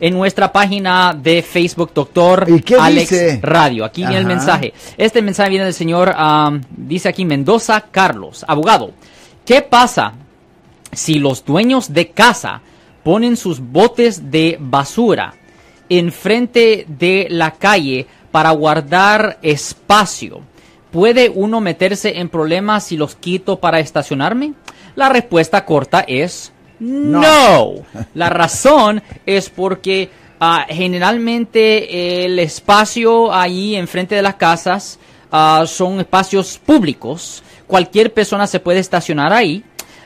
en nuestra página de Facebook, doctor ¿Y qué Alex dice? Radio. Aquí viene el mensaje. Este mensaje viene del señor, dice aquí Mendoza Carlos, abogado. ¿Qué pasa si los dueños de casa ponen sus botes de basura enfrente de la calle para guardar espacio? ¿Puede uno meterse en problemas si los quito para estacionarme? La respuesta corta es no. La razón es porque ah, generalmente el espacio ahí enfrente de las casas ah, son espacios públicos. Cualquier persona se puede estacionar ahí.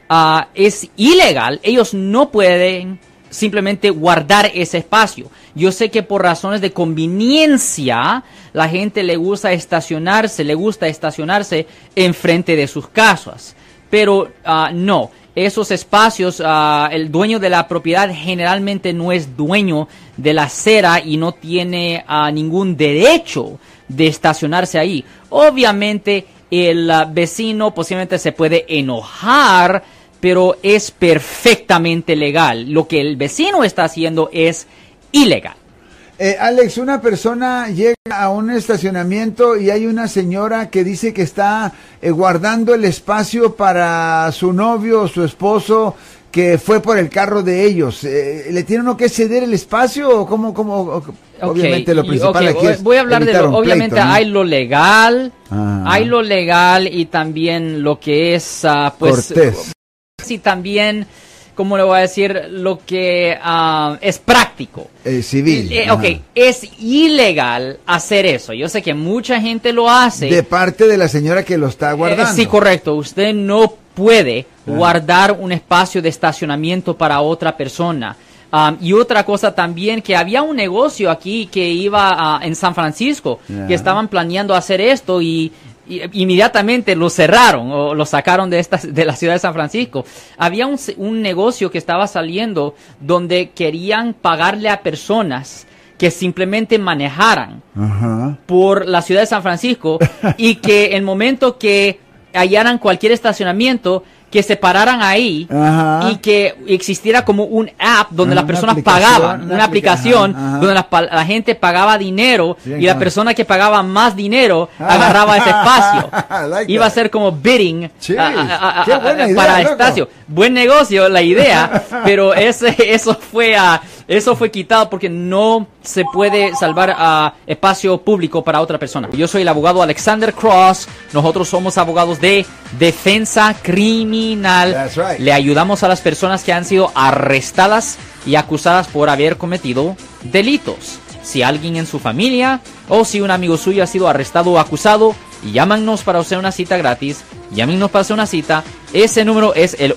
Ah, es ilegal. Ellos no pueden simplemente guardar ese espacio. Yo sé que por razones de conveniencia la gente le gusta estacionarse, le gusta estacionarse enfrente de sus casas. Pero no, esos espacios, ah, el dueño de la propiedad generalmente no es dueño de la acera y no tiene ah, ningún derecho de estacionarse ahí. Obviamente el ah, vecino posiblemente se puede enojar, pero es perfectamente legal. Lo que el vecino está haciendo es ilegal. Eh, Alex, una persona llega a un estacionamiento y hay una señora que dice que está eh, guardando el espacio para su novio o su esposo que fue por el carro de ellos. Eh, ¿Le tiene uno que ceder el espacio o cómo? obviamente lo y- principal aquí es Voy a hablar de lo, obviamente pleito, ¿no? hay lo legal, Ajá. hay lo legal y también lo que es, ah, pues, Cortés. sí, también, ¿cómo le voy a decir? Lo que ah, es práctico. Eh, civil. Eh, ajá. ok, es ilegal hacer eso. Yo sé que mucha gente lo hace. De parte de la señora que lo está guardando. Eh, sí, correcto. Usted no puede guardar un espacio de estacionamiento para otra persona. Um, y otra cosa también, que había un negocio aquí que iba a- en San Francisco, Ya. que estaban planeando hacer esto y inmediatamente lo cerraron o lo sacaron de, esta, de la ciudad de San Francisco. Había un, un negocio que estaba saliendo donde querían pagarle a personas que simplemente manejaran Ajá. por la ciudad de San Francisco y que el momento que hallaran cualquier estacionamiento que se pararan ahí Ajá. y que existiera como un app donde Ajá, las una personas aplicación, pagaban, una una, aplica- aplicación ajá, donde la, la gente pagaba dinero Sí, y la persona que pagaba más dinero agarraba ese espacio. Like Iba a ser como bidding a- a- a- idea, para loco. espacio. Buen negocio la idea, pero ese eso fue a eso fue quitado porque no se puede salvar a espacio público para otra persona. Yo soy el abogado Alexander Cross. Nosotros somos abogados de defensa criminal. Right. Le ayudamos a las personas que han sido arrestadas y acusadas por haber cometido delitos. Si alguien en su familia o si un amigo suyo ha sido arrestado o acusado, llámanos para hacer una cita gratis. Llámenos para hacer una cita. Ese número es el